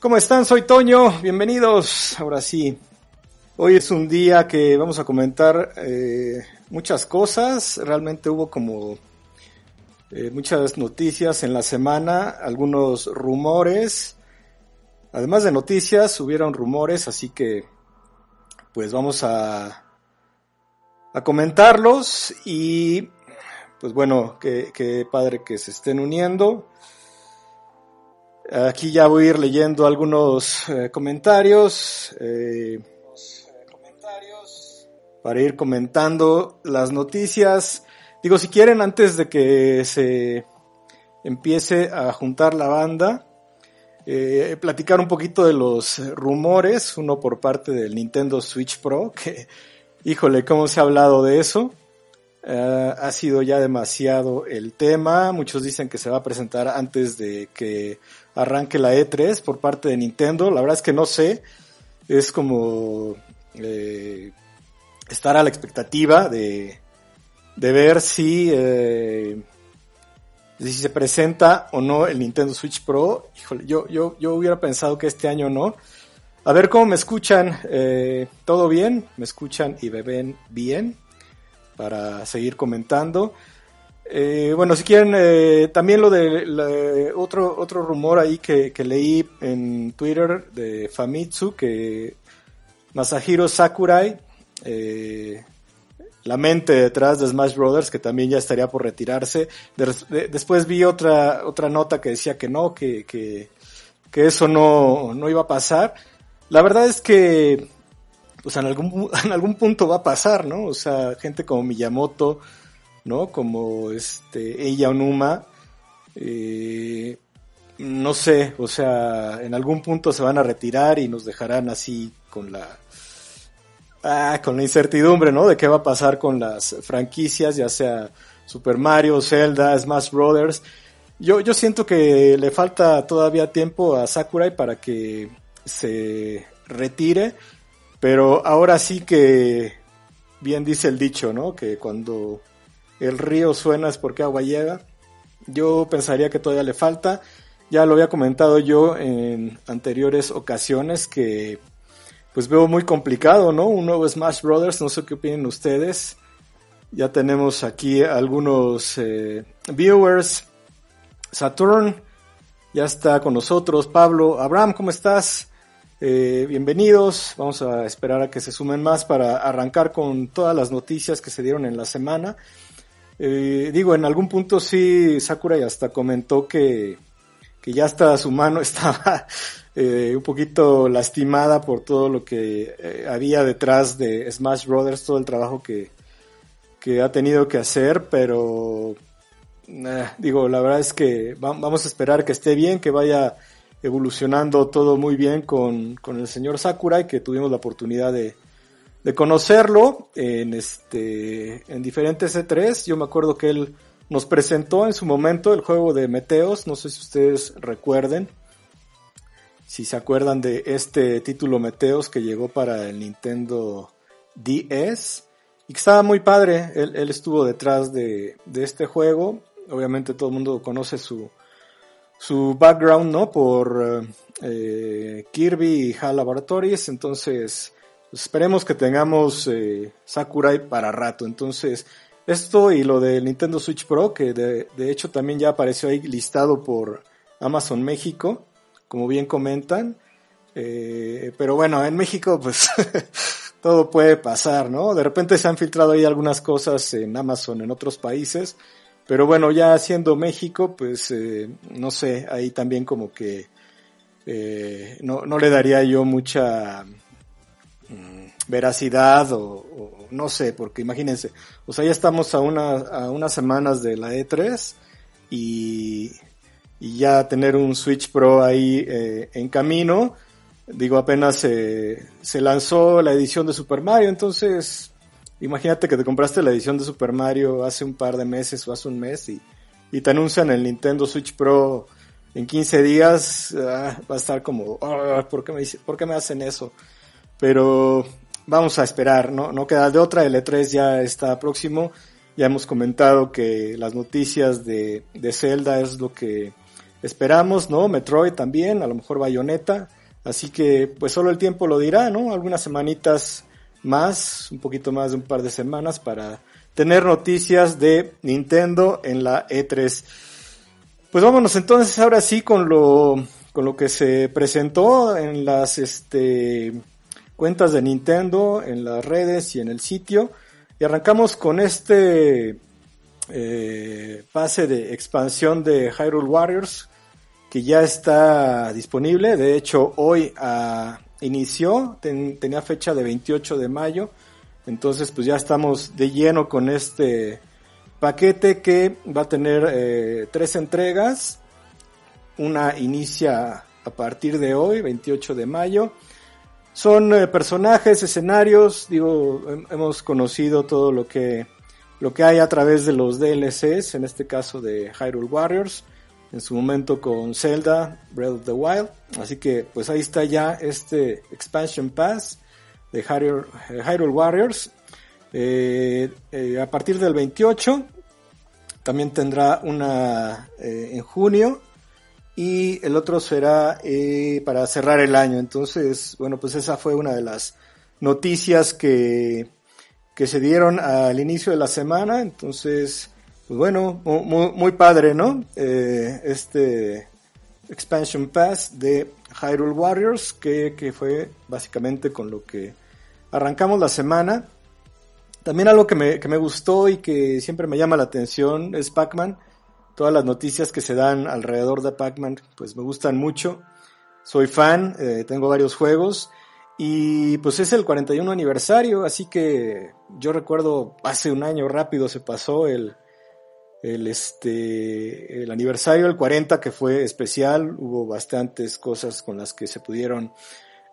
¿Cómo están? Soy Toño, bienvenidos. Ahora sí, hoy es un día que vamos a comentar eh, muchas cosas. Realmente hubo como eh, muchas noticias en la semana, algunos rumores. Además de noticias, hubieron rumores, así que pues vamos a, a comentarlos y pues bueno, qué padre que se estén uniendo. Aquí ya voy a ir leyendo algunos eh, comentarios, eh, para ir comentando las noticias. Digo, si quieren, antes de que se empiece a juntar la banda, eh, platicar un poquito de los rumores, uno por parte del Nintendo Switch Pro, que, híjole, cómo se ha hablado de eso. Ha sido ya demasiado el tema. Muchos dicen que se va a presentar antes de que arranque la E3 por parte de Nintendo. La verdad es que no sé. Es como eh, estar a la expectativa de, de ver si, eh, si se presenta o no el Nintendo Switch Pro. Híjole, yo, yo, yo hubiera pensado que este año no. A ver cómo me escuchan. Eh, ¿Todo bien? ¿Me escuchan y me ven bien? Para seguir comentando. Eh, bueno, si quieren, eh, también lo de otro, otro rumor ahí que, leí en Twitter de Famitsu, que Masahiro Sakurai, eh, la mente detrás de Smash Brothers, que también ya estaría por retirarse. después vi otra, otra nota que decía que no, que, que, que eso no, no iba a pasar. La verdad es que, pues en algún, en algún punto va a pasar, ¿no? O sea, gente como Miyamoto, ¿no? Como este, ella Onuma, eh, no sé, o sea, en algún punto se van a retirar y nos dejarán así con la, ah, con la incertidumbre, ¿no? De qué va a pasar con las franquicias, ya sea Super Mario, Zelda, Smash Brothers. Yo, yo siento que le falta todavía tiempo a Sakurai para que se retire, pero ahora sí que bien dice el dicho, ¿no? Que cuando el río suena es porque agua llega. Yo pensaría que todavía le falta. Ya lo había comentado yo en anteriores ocasiones que pues veo muy complicado, ¿no? Un nuevo Smash Brothers, no sé qué opinan ustedes. Ya tenemos aquí algunos eh, viewers. Saturn ya está con nosotros. Pablo, Abraham, ¿cómo estás? Eh, bienvenidos. Vamos a esperar a que se sumen más para arrancar con todas las noticias que se dieron en la semana. Eh, digo, en algún punto sí, Sakurai hasta comentó que, que ya hasta su mano estaba eh, un poquito lastimada por todo lo que eh, había detrás de Smash Brothers, todo el trabajo que, que ha tenido que hacer, pero digo, la verdad es que vamos a esperar que esté bien, que vaya evolucionando todo muy bien con, con el señor Sakurai, que tuvimos la oportunidad de, de conocerlo en este en diferentes E3. Yo me acuerdo que él nos presentó en su momento el juego de Meteos, no sé si ustedes recuerden. Si se acuerdan de este título Meteos que llegó para el Nintendo DS y que estaba muy padre, él, estuvo detrás de, de, este juego. Obviamente todo el mundo conoce su, su background, ¿no? Por eh, Kirby y HAL Laboratories, entonces esperemos que tengamos eh, Sakurai para rato. Entonces, esto y lo del Nintendo Switch Pro, que de, hecho también ya apareció ahí listado por Amazon México, como bien comentan. Eh, pero bueno, en México pues todo puede pasar, ¿no? De repente se han filtrado ahí algunas cosas en Amazon en otros países. Pero bueno, ya siendo México, pues eh, no sé, ahí también como que no, no le daría yo mucha veracidad o, no sé, porque imagínense, o sea, ya estamos a, una, a unas semanas de la E3 y, y ya tener un Switch Pro ahí eh, en camino, digo, apenas se lanzó la edición de Super Mario, entonces imagínate que te compraste la edición de Super Mario hace un par de meses o hace un mes y, y te anuncian el Nintendo Switch Pro en 15 días, ah, va a estar como, ah, ¿por, qué me, ¿por qué me hacen eso? Pero vamos a esperar, ¿no? No queda de otra, el E3 ya está próximo, ya hemos comentado que las noticias de, de Zelda es lo que esperamos, ¿no? Metroid también, a lo mejor Bayonetta. Así que pues solo el tiempo lo dirá, ¿no? Algunas semanitas más, un poquito más de un par de semanas para tener noticias de Nintendo en la E3. Pues vámonos entonces ahora sí con lo, con lo que se presentó en las este, cuentas de Nintendo, en las redes y en el sitio. Y arrancamos con este eh, pase de expansión de Hyrule Warriors que ya está disponible. De hecho, hoy ah, inició, tenía fecha de 28 de mayo. Entonces, pues ya estamos de lleno con este paquete que va a tener eh, tres entregas. Una inicia a partir de hoy, 28 de mayo. Son eh, personajes, escenarios, digo, hemos conocido todo lo que, lo que hay a través de los DLCs, en este caso de Hyrule Warriors en su momento con Zelda, Breath of the Wild. Así que pues ahí está ya este Expansion Pass de Hyrule, Warriors. Eh, eh, a partir del 28 también tendrá una eh, en junio y el otro será para cerrar el año. Entonces, bueno, pues esa fue una de las noticias que, que se dieron al inicio de la semana. Entonces, pues bueno, muy, muy padre, ¿no? Eh, este Expansion Pass de Hyrule Warriors, que, que, fue básicamente con lo que arrancamos la semana. También algo que me, que me gustó y que siempre me llama la atención es Pac-Man. Todas las noticias que se dan alrededor de Pac-Man, pues me gustan mucho. Soy fan, eh, tengo varios juegos. Y pues es el 41 aniversario, así que yo recuerdo hace un año rápido se pasó el, el, este, el aniversario del 40 que fue especial, hubo bastantes cosas con las que se pudieron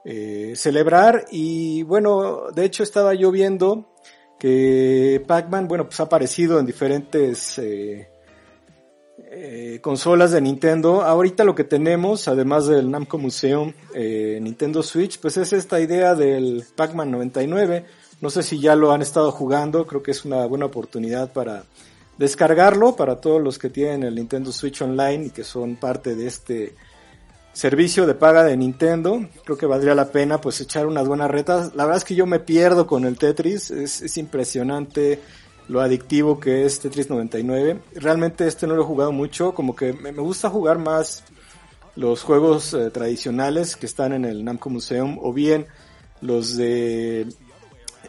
eh, celebrar y bueno, de hecho estaba yo viendo que Pac-Man, bueno, pues ha aparecido en diferentes eh, eh, consolas de Nintendo. Ahorita lo que tenemos, además del Namco Museum Nintendo Switch, pues es esta idea del Pac-Man 99. No sé si ya lo han estado jugando, creo que es una buena oportunidad para descargarlo para todos los que tienen el Nintendo Switch Online y que son parte de este servicio de paga de Nintendo. Creo que valdría la pena pues echar unas buenas retas. La verdad es que yo me pierdo con el Tetris, es, impresionante lo adictivo que es Tetris 99. Realmente este no lo he jugado mucho, como que me, gusta jugar más los juegos eh, tradicionales que están en el Namco Museum o bien los de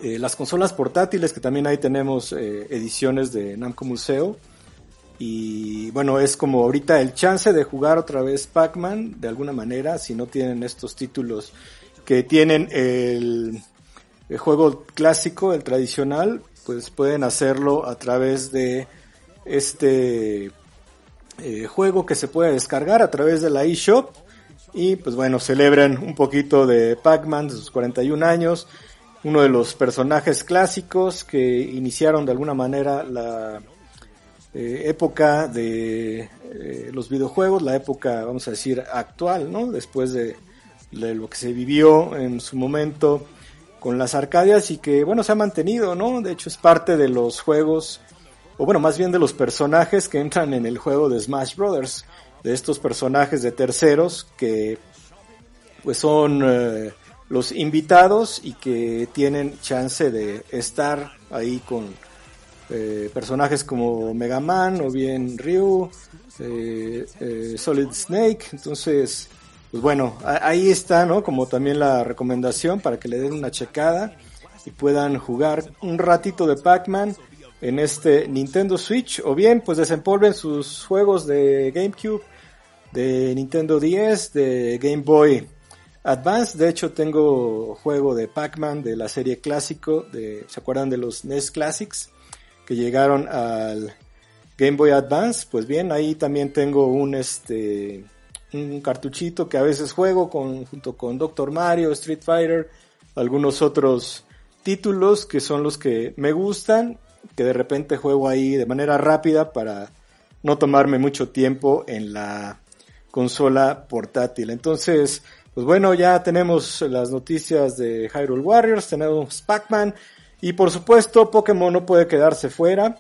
eh, las consolas portátiles, que también ahí tenemos eh, ediciones de Namco Museo. Y bueno, es como ahorita el chance de jugar otra vez Pac-Man, de alguna manera, si no tienen estos títulos que tienen el, juego clásico, el tradicional, pues pueden hacerlo a través de este eh, juego que se puede descargar a través de la eShop. Y pues bueno, celebren un poquito de Pac-Man de sus 41 años uno de los personajes clásicos que iniciaron de alguna manera la eh, época de eh, los videojuegos, la época, vamos a decir, actual, ¿no? Después de, lo que se vivió en su momento con las Arcadias y que, bueno, se ha mantenido, ¿no? De hecho es parte de los juegos, o bueno, más bien de los personajes que entran en el juego de Smash Brothers, de estos personajes de terceros que, pues son... Eh, los invitados y que tienen chance de estar ahí con eh, personajes como Mega Man o bien Ryu, eh, eh, Solid Snake. Entonces, pues bueno, ahí está, ¿no? Como también la recomendación para que le den una checada y puedan jugar un ratito de Pac-Man en este Nintendo Switch o bien pues desempolven sus juegos de GameCube, de Nintendo 10, de Game Boy Advance, de hecho tengo juego de Pac-Man de la serie clásico, de, ¿se acuerdan de los NES Classics? Que llegaron al Game Boy Advance, pues bien, ahí también tengo un este un cartuchito que a veces juego con, junto con Doctor Mario, Street Fighter, algunos otros títulos que son los que me gustan, que de repente juego ahí de manera rápida para no tomarme mucho tiempo en la consola portátil. Entonces, pues bueno, ya tenemos las noticias de Hyrule Warriors, tenemos Pac-Man y por supuesto Pokémon no puede quedarse fuera.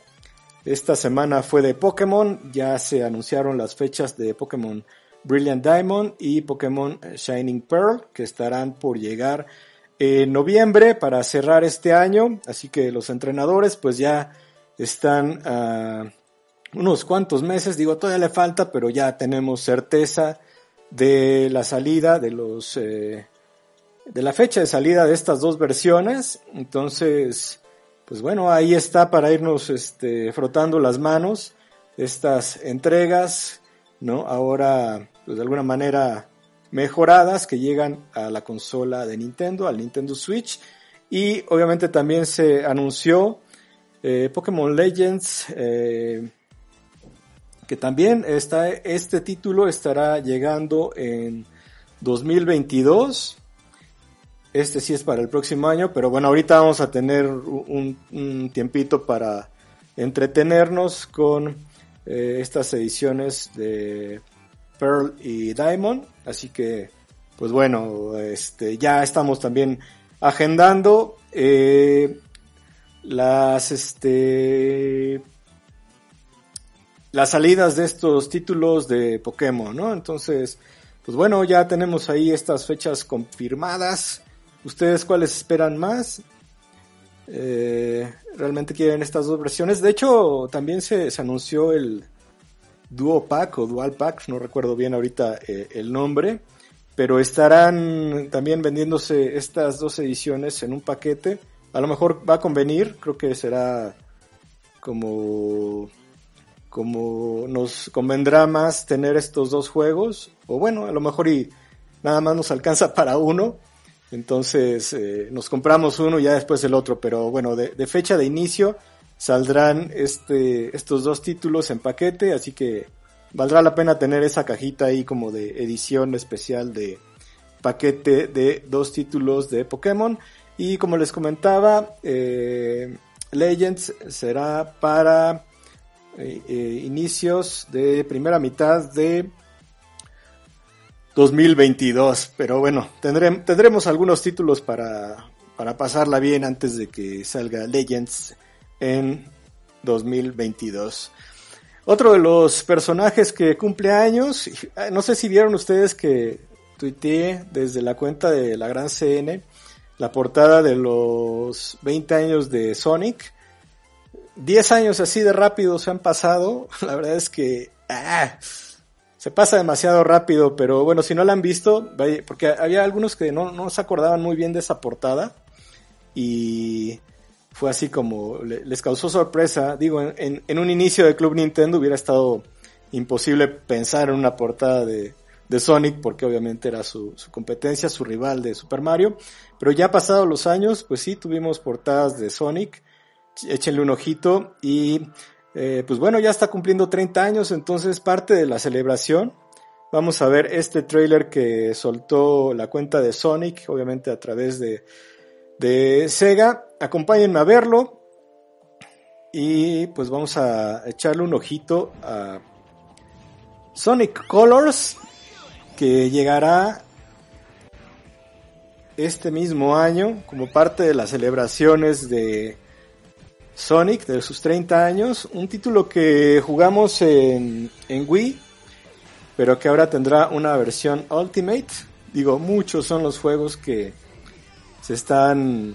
Esta semana fue de Pokémon, ya se anunciaron las fechas de Pokémon Brilliant Diamond y Pokémon Shining Pearl, que estarán por llegar en noviembre para cerrar este año. Así que los entrenadores pues ya están a unos cuantos meses, digo, todavía le falta, pero ya tenemos certeza de la salida de los... Eh, de la fecha de salida de estas dos versiones. Entonces, pues bueno, ahí está para irnos este, frotando las manos estas entregas, ¿no? Ahora, pues de alguna manera mejoradas que llegan a la consola de Nintendo, al Nintendo Switch. Y obviamente también se anunció eh, Pokémon Legends, eh, que también está, este título estará llegando en 2022. Este sí es para el próximo año, pero bueno, ahorita vamos a tener un, tiempito para entretenernos con eh, estas ediciones de Pearl y Diamond. Así que, pues bueno, este, ya estamos también agendando eh, las, este, las salidas de estos títulos de Pokémon, ¿no? Entonces, pues bueno, ya tenemos ahí estas fechas confirmadas. ¿Ustedes cuáles esperan más? Eh, ¿Realmente quieren estas dos versiones? De hecho, también se, anunció el Duo Pack o Dual Pack, no recuerdo bien ahorita eh, el nombre, pero estarán también vendiéndose estas dos ediciones en un paquete. A lo mejor va a convenir, creo que será como como nos convendrá más tener estos dos juegos, o bueno, a lo mejor y nada más nos alcanza para uno, entonces eh, nos compramos uno y ya después el otro, pero bueno, de, fecha de inicio saldrán este, estos dos títulos en paquete, así que valdrá la pena tener esa cajita ahí como de edición especial de paquete de dos títulos de Pokémon. Y como les comentaba, eh, Legends será para eh, eh, inicios de primera mitad de 2022. Pero bueno, tendremos, algunos títulos para, para pasarla bien antes de que salga Legends en 2022. Otro de los personajes que cumple años, ah, no sé si vieron ustedes que tuiteé desde la cuenta de la Gran CN la portada de los 20 años de Sonic. 10 años así de rápido se han pasado. La verdad es que ah, se pasa demasiado rápido, pero bueno, si no la han visto, porque había algunos que no, se acordaban muy bien de esa portada y fue así como les causó sorpresa. Digo, en, un inicio de Club Nintendo hubiera estado imposible pensar en una portada de, de Sonic, porque obviamente era su, su, competencia, su rival de Super Mario. Pero ya pasados los años, pues sí, tuvimos portadas de Sonic échenle un ojito y eh, pues bueno, ya está cumpliendo 30 años, entonces parte de la celebración. Vamos a ver este trailer que soltó la cuenta de Sonic, obviamente a través de, de Sega. Acompáñenme a verlo y pues vamos a echarle un ojito a Sonic Colors que llegará este mismo año como parte de las celebraciones de Sonic de sus 30 años, un título que jugamos en, en Wii, pero que ahora tendrá una versión Ultimate. Digo, muchos son los juegos que se están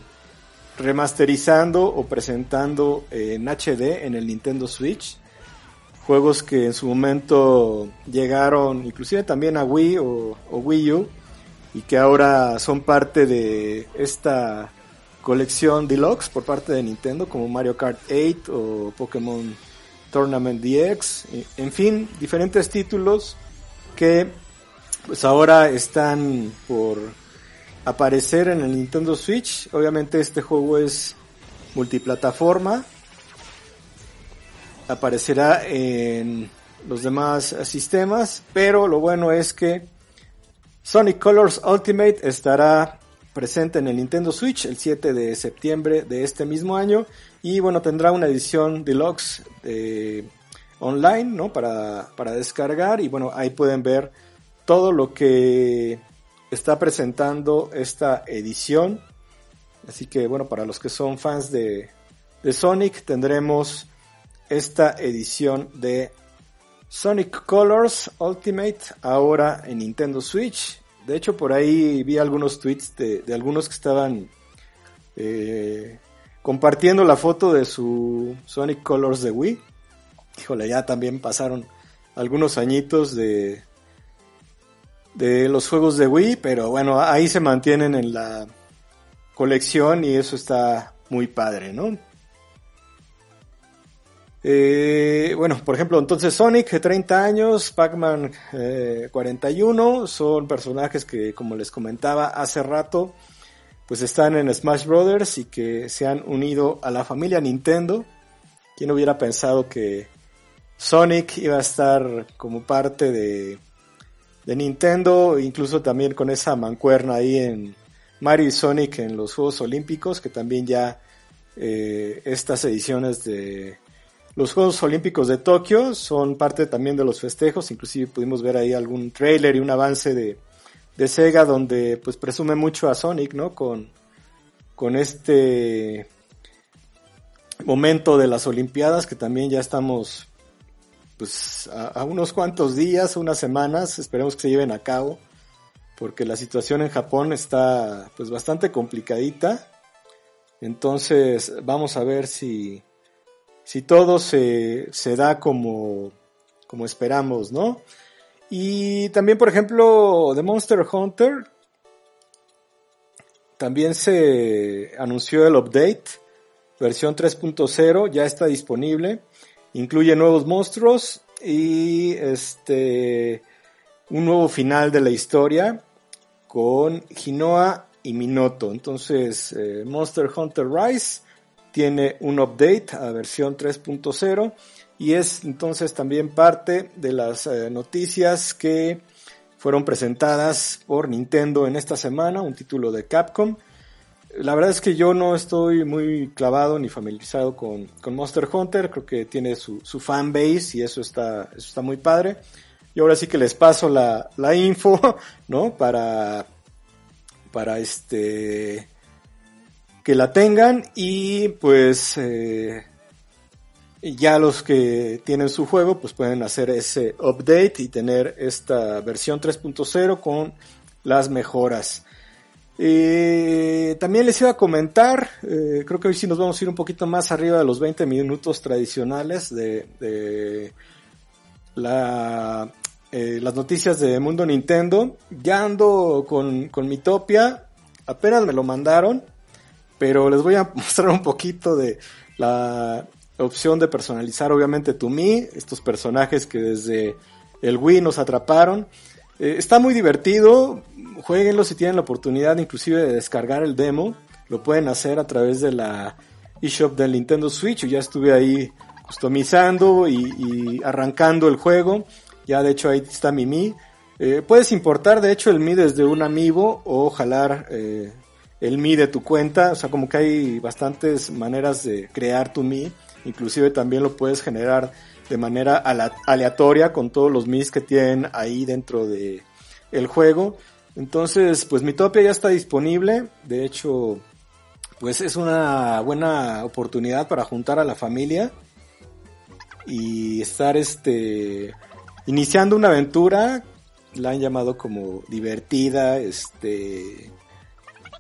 remasterizando o presentando en HD en el Nintendo Switch. Juegos que en su momento llegaron inclusive también a Wii o, o Wii U y que ahora son parte de esta colección deluxe por parte de Nintendo como Mario Kart 8 o Pokémon Tournament DX, en fin, diferentes títulos que pues ahora están por aparecer en el Nintendo Switch. Obviamente este juego es multiplataforma. Aparecerá en los demás sistemas, pero lo bueno es que Sonic Colors Ultimate estará presente en el Nintendo Switch el 7 de septiembre de este mismo año. Y bueno tendrá una edición deluxe eh, online no para, para descargar. Y bueno ahí pueden ver todo lo que está presentando esta edición. Así que bueno para los que son fans de, de Sonic tendremos esta edición de Sonic Colors Ultimate ahora en Nintendo Switch. De hecho, por ahí vi algunos tweets de, algunos que estaban eh, compartiendo la foto de su Sonic Colors de Wii. Híjole, ya también pasaron algunos añitos de, de los juegos de Wii, pero bueno, ahí se mantienen en la colección y eso está muy padre, ¿no? Eh, bueno, por ejemplo, entonces Sonic, 30 años, Pac-Man, 41, eh, son personajes que, como les comentaba hace rato, pues están en Smash Brothers y que se han unido a la familia Nintendo. ¿Quién hubiera pensado que Sonic iba a estar como parte de, de Nintendo, incluso también con esa mancuerna ahí en Mario y Sonic en los Juegos Olímpicos, que también ya eh, estas ediciones de los Juegos Olímpicos de Tokio son parte también de los festejos, inclusive pudimos ver ahí algún trailer y un avance de, de Sega donde pues presume mucho a Sonic, ¿no? Con, con este momento de las Olimpiadas que también ya estamos pues a, unos cuantos días, unas semanas, esperemos que se lleven a cabo, porque la situación en Japón está pues bastante complicadita. Entonces vamos a ver si, si todo se, se da como, como esperamos, ¿no? Y también, por ejemplo, The Monster Hunter, también se anunció el update, versión 3.0, ya está disponible. Incluye nuevos monstruos y este un nuevo final de la historia con Hinoa y Minoto. Entonces, eh, Monster Hunter Rise tiene un update a versión 3.0 y es entonces también parte de las eh, noticias que fueron presentadas por Nintendo en esta semana, un título de Capcom. La verdad es que yo no estoy muy clavado ni familiarizado con, Monster Hunter, creo que tiene su, su fan base y eso está, eso está muy padre. Y ahora sí que les paso la, la info, ¿no? Para, para este, que la tengan y pues eh, ya los que tienen su juego pues pueden hacer ese update y tener esta versión 3.0 con las mejoras. Eh, también les iba a comentar, eh, creo que hoy sí nos vamos a ir un poquito más arriba de los 20 minutos tradicionales de, la, las noticias de Mundo Nintendo. Ya ando con, con mi Topia, apenas me lo mandaron pero les voy a mostrar un poquito de la opción de personalizar obviamente tu Mi, estos personajes que desde el Wii nos atraparon. Eh, está muy divertido, jueguenlo si tienen la oportunidad inclusive de descargar el demo, lo pueden hacer a través de la eShop del Nintendo Switch, yo ya estuve ahí customizando y, arrancando el juego, ya de hecho ahí está mi Mi. Eh, puedes importar de hecho el Mi desde un amiibo o jalar eh, el Mi de tu cuenta, o sea, como que hay bastantes maneras de crear tu Mi, inclusive también lo puedes generar de manera aleatoria con todos los Mis que tienen ahí dentro de el juego. Entonces, pues mi Topia ya está disponible, de hecho, pues es una buena oportunidad para juntar a la familia y estar este iniciando una aventura, la han llamado como divertida, este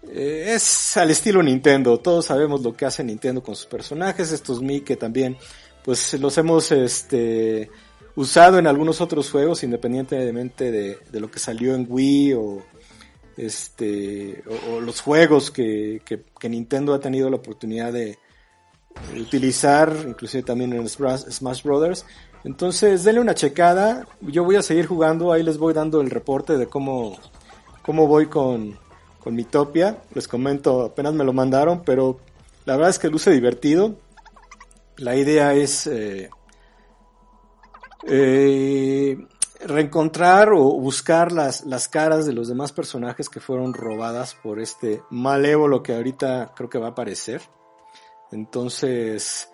eh, es al estilo Nintendo. Todos sabemos lo que hace Nintendo con sus personajes. Estos Mi que también, pues los hemos este, usado en algunos otros juegos, independientemente de, lo que salió en Wii o este o, los juegos que, que, Nintendo ha tenido la oportunidad de utilizar, inclusive también en Smash Brothers. Entonces, denle una checada. Yo voy a seguir jugando. Ahí les voy dando el reporte de cómo, cómo voy con, con mi Topia. Les comento, apenas me lo mandaron, pero la verdad es que luce divertido. La idea es eh, eh, reencontrar o buscar las, las caras de los demás personajes que fueron robadas por este malévolo que ahorita creo que va a aparecer. Entonces,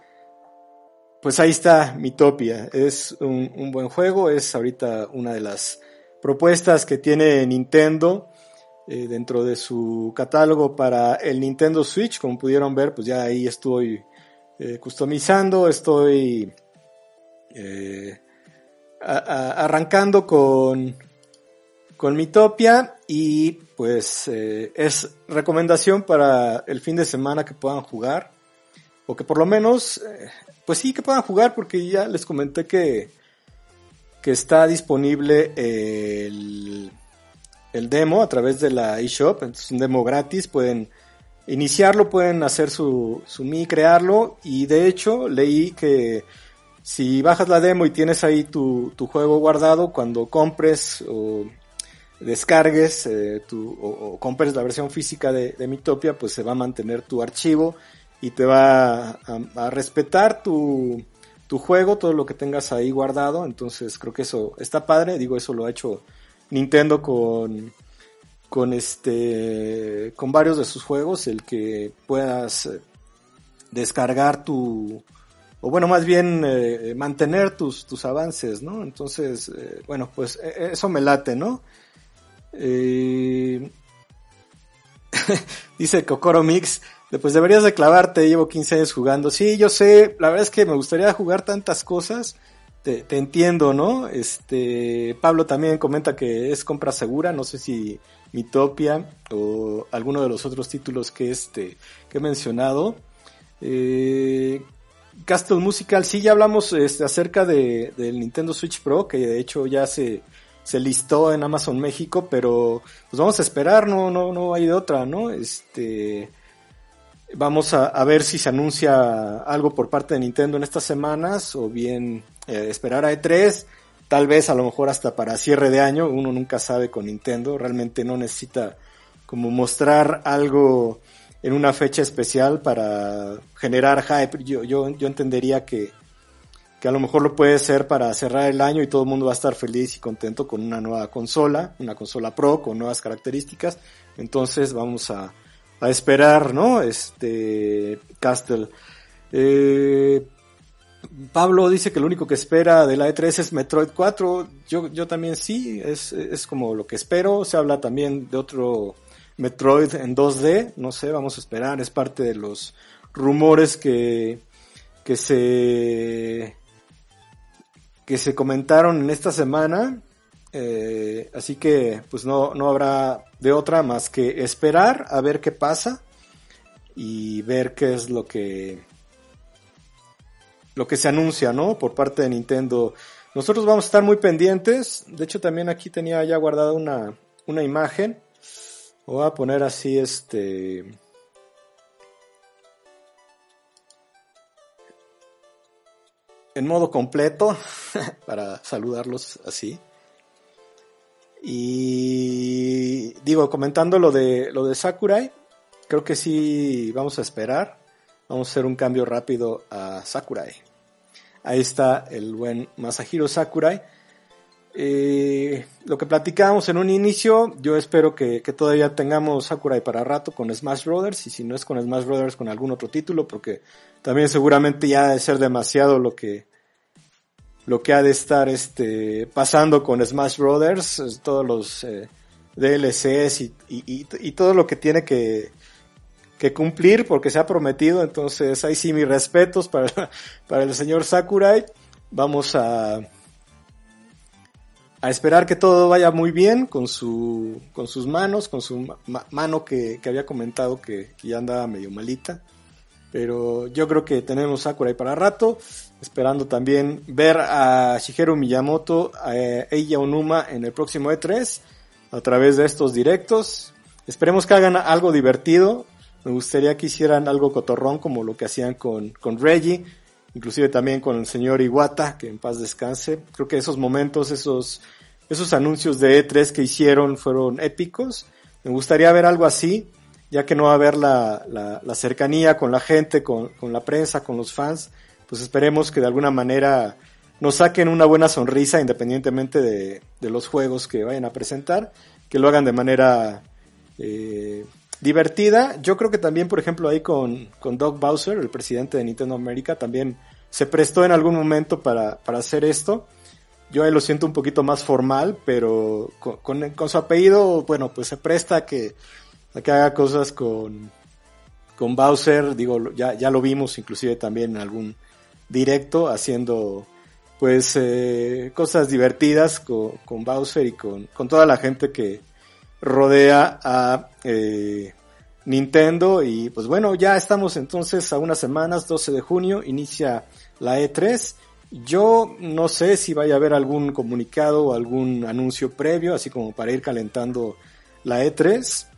pues ahí está mi Topia. Es un, un buen juego, es ahorita una de las propuestas que tiene Nintendo eh, dentro de su catálogo para el Nintendo Switch. Como pudieron ver, pues ya ahí estoy eh, customizando, estoy Eh, arrancando con, con Mitopia y pues es recomendación para el fin de semana que puedan jugar o que por lo menos pues sí que puedan jugar porque ya les comenté que que está disponible el, el demo a través de la eShop, es un demo gratis, pueden iniciarlo, pueden hacer su, su Mi, crearlo y de hecho leí que si bajas la demo y tienes ahí tu, tu juego guardado, cuando compres o descargues eh, tu, o, compres la versión física de, de Mitopia, pues se va a mantener tu archivo y te va a, a, respetar tu, tu juego, todo lo que tengas ahí guardado. Entonces creo que eso está padre. Digo, eso lo ha hecho Nintendo con, con este, con varios de sus juegos, el que puedas eh, descargar tu, o bueno, más bien eh, mantener tus, tus avances, ¿no? Entonces, eh, bueno, pues e, e, eso me late, ¿no? Dice Kokoro Mix, pues deberías de clavarte, llevo 15 años jugando. Sí, yo sé, la verdad es que me gustaría jugar tantas cosas, te, entiendo, ¿no? Este, Pablo también comenta que es compra segura, no sé si Mitopia o alguno de los otros títulos que este, que he mencionado. Eh, Castle Musical, sí, ya hablamos este, acerca de, del Nintendo Switch Pro, que de hecho ya se, se listó en Amazon México, pero pues vamos a esperar, no, no, no hay de otra, ¿no? Este, vamos a, a ver si se anuncia algo por parte de Nintendo en estas semanas, o bien eh, esperar a E3, tal vez a lo mejor hasta para cierre de año, uno nunca sabe con Nintendo, realmente no necesita como mostrar algo en una fecha especial para generar hype. Yo, yo, yo entendería que, que a lo mejor lo puede ser para cerrar el año y todo el mundo va a estar feliz y contento con una nueva consola, una consola Pro con nuevas características. Entonces vamos a, a esperar, ¿no? Este, Castle. Eh, Pablo dice que lo único que espera de la E3 es Metroid 4. Yo, yo también sí, es, es como lo que espero. Se habla también de otro Metroid en 2D, no sé, vamos a esperar, es parte de los rumores que, que se que se comentaron en esta semana, eh, así que pues no, no habrá de otra más que esperar a ver qué pasa y ver qué es lo que lo que se anuncia, ¿no? Por parte de Nintendo. Nosotros vamos a estar muy pendientes. De hecho, también aquí tenía ya guardada una, una imagen Voy a poner así este... En modo completo para saludarlos así. Y digo, comentando lo de lo de Sakurai, creo que sí vamos a esperar. Vamos a hacer un cambio rápido a Sakurai. Ahí está el buen Masahiro Sakurai eh, lo que platicábamos en un inicio, yo espero que, todavía tengamos Sakurai para rato con Smash Brothers, y si no es con Smash Brothers, con algún otro título, porque también seguramente ya de ser demasiado lo que, lo que ha de estar este, pasando con Smash Brothers, todos los eh, DLCs y, y, todo lo que tiene que, que cumplir porque se ha prometido, entonces ahí sí mis respetos para, para el señor Sakurai. Vamos a, a esperar que todo vaya muy bien con su con sus manos, con su mano que, que, había comentado que, ya andaba medio malita. Pero yo creo que tenemos Sakurai para rato, esperando también ver a Shigeru Miyamoto, a Eiji Onuma en el próximo E3 a través de estos directos. Esperemos que hagan algo divertido. Me gustaría que hicieran algo cotorrón como lo que hacían con, con Reggie, inclusive también con el señor Iwata, que en paz descanse. Creo que esos momentos, esos, esos anuncios de E3 que hicieron fueron épicos. Me gustaría ver algo así, ya que no va a haber la, la, la cercanía con la gente, con, con, la prensa, con los fans. Pues esperemos que de alguna manera nos saquen una buena sonrisa independientemente de, de los juegos que vayan a presentar, que lo hagan de manera eh, divertida. Yo creo que también, por ejemplo, ahí con, con Doug Bowser, el presidente de Nintendo América, también se prestó en algún momento para, para hacer esto. Yo ahí lo siento un poquito más formal, pero con, con, su apellido, bueno, pues se presta que, a que haga cosas con, con Bowser, digo, ya, ya lo vimos inclusive también en algún directo haciendo pues eh, cosas divertidas con, con, Bowser y con, con, toda la gente que rodea a eh, Nintendo y pues bueno, ya estamos entonces a unas semanas, 12 de junio, inicia la E3. Yo no sé si vaya a haber algún comunicado o algún anuncio previo, así como para ir calentando la E3.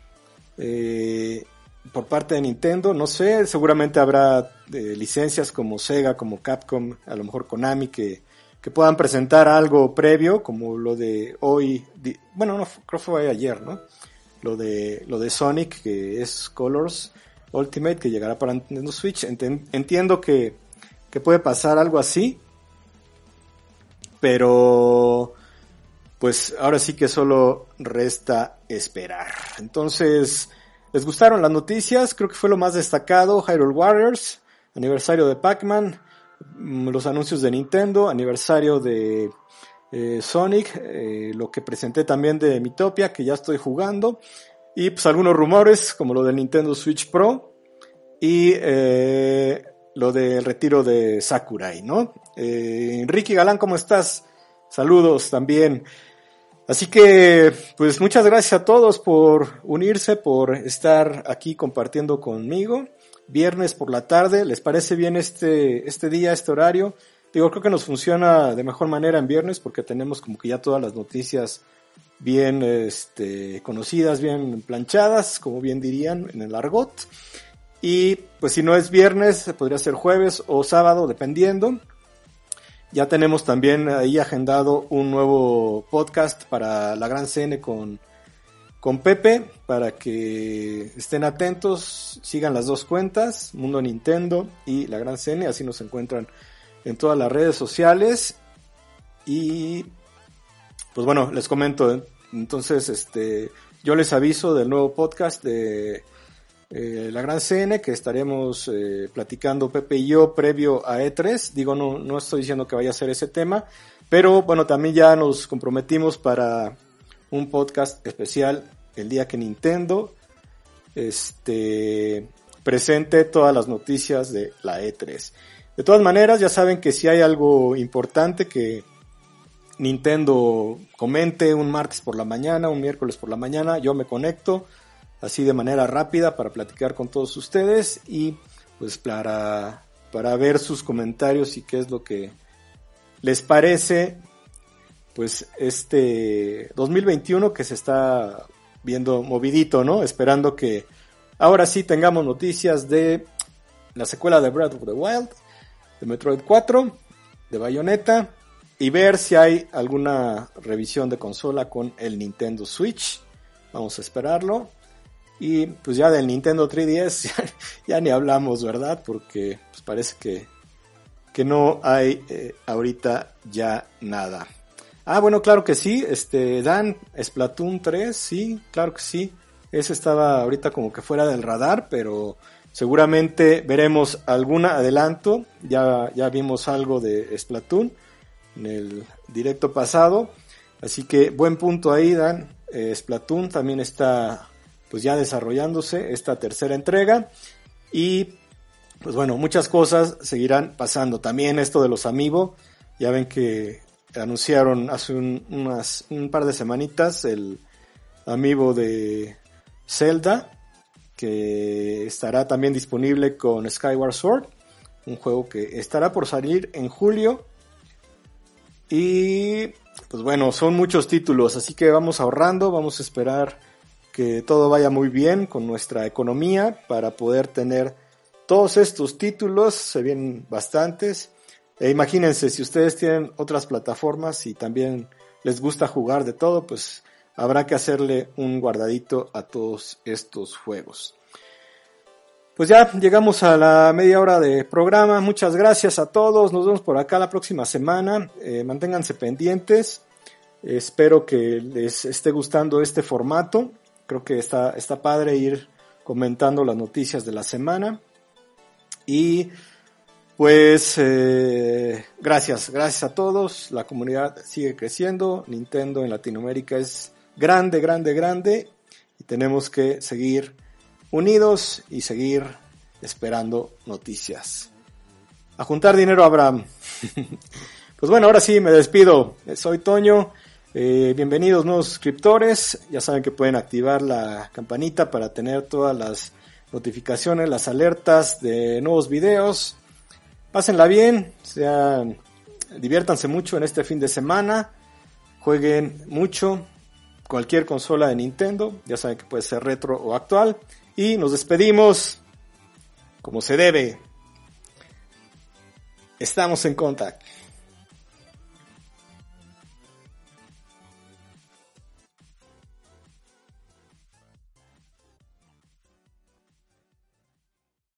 Eh, por parte de Nintendo, no sé, seguramente habrá eh, licencias como Sega, como Capcom, a lo mejor Konami, que, que puedan presentar algo previo, como lo de hoy, bueno, no, creo que fue ayer, ¿no? Lo de, lo de Sonic, que es Colors Ultimate, que llegará para Nintendo Switch. entiendo que, que puede pasar algo así, pero pues ahora sí que solo resta esperar. Entonces, ¿les gustaron las noticias? Creo que fue lo más destacado. Hyrule Warriors, aniversario de Pac-Man, mm, los anuncios de Nintendo, aniversario de eh, Sonic, eh, lo que presenté también de Mitopia, que ya estoy jugando, y pues algunos rumores, como lo de Nintendo Switch Pro, y eh, lo del retiro de Sakurai, ¿no? Enrique Galán, ¿cómo estás? Saludos también. Así que, pues muchas gracias a todos por unirse, por estar aquí compartiendo conmigo. Viernes por la tarde, ¿les parece bien este, este día, este horario? Digo, creo que nos funciona de mejor manera en viernes porque tenemos como que ya todas las noticias bien este, conocidas, bien planchadas, como bien dirían en el argot. Y pues si no es viernes, podría ser jueves o sábado, dependiendo. Ya tenemos también ahí agendado un nuevo podcast para la Gran CN con, con Pepe, para que estén atentos, sigan las dos cuentas, Mundo Nintendo y la Gran CN, así nos encuentran en todas las redes sociales. Y pues bueno, les comento, entonces este yo les aviso del nuevo podcast de eh, la Gran CN que estaremos eh, platicando Pepe y yo previo a E3. Digo, no, no estoy diciendo que vaya a ser ese tema, pero bueno, también ya nos comprometimos para un podcast especial el día que Nintendo este, presente todas las noticias de la E3. De todas maneras, ya saben que si hay algo importante que Nintendo comente un martes por la mañana, un miércoles por la mañana, yo me conecto así de manera rápida para platicar con todos ustedes y pues para, para ver sus comentarios y qué es lo que les parece pues este 2021 que se está viendo movidito, ¿no? Esperando que ahora sí tengamos noticias de la secuela de Breath of the Wild, de Metroid 4, de Bayonetta y ver si hay alguna revisión de consola con el Nintendo Switch. Vamos a esperarlo. Y pues ya del Nintendo 3DS ya, ni hablamos, ¿verdad? Porque pues parece que, que no hay eh, ahorita ya nada. Ah, bueno, claro que sí. Este, Dan, Splatoon 3, sí, claro que sí. Ese estaba ahorita como que fuera del radar, pero seguramente veremos algún adelanto. Ya, ya vimos algo de Splatoon en el directo pasado. Así que buen punto ahí, Dan. Eh, Splatoon también está pues ya desarrollándose esta tercera entrega y pues bueno, muchas cosas seguirán pasando. También esto de los Amiibo, ya ven que anunciaron hace un, unas, un par de semanitas el Amiibo de Zelda, que estará también disponible con Skyward Sword, un juego que estará por salir en julio. Y pues bueno, son muchos títulos, así que vamos ahorrando, vamos a esperar que todo vaya muy bien con nuestra economía para poder tener todos estos títulos, se vienen bastantes. E imagínense, si ustedes tienen otras plataformas y también les gusta jugar de todo, pues habrá que hacerle un guardadito a todos estos juegos. Pues ya llegamos a la media hora de programa. Muchas gracias a todos. Nos vemos por acá la próxima semana. Eh, manténganse pendientes. Espero que les esté gustando este formato. Creo que está, está padre ir comentando las noticias de la semana. Y pues eh, gracias, gracias a todos. La comunidad sigue creciendo. Nintendo en Latinoamérica es grande, grande, grande. Y tenemos que seguir unidos y seguir esperando noticias. A juntar dinero, Abraham. Pues bueno, ahora sí me despido. Soy Toño. Eh, bienvenidos nuevos suscriptores. Ya saben que pueden activar la campanita para tener todas las notificaciones, las alertas de nuevos videos. Pásenla bien, sean, diviértanse mucho en este fin de semana. Jueguen mucho. Cualquier consola de Nintendo. Ya saben que puede ser retro o actual. Y nos despedimos como se debe. Estamos en contacto.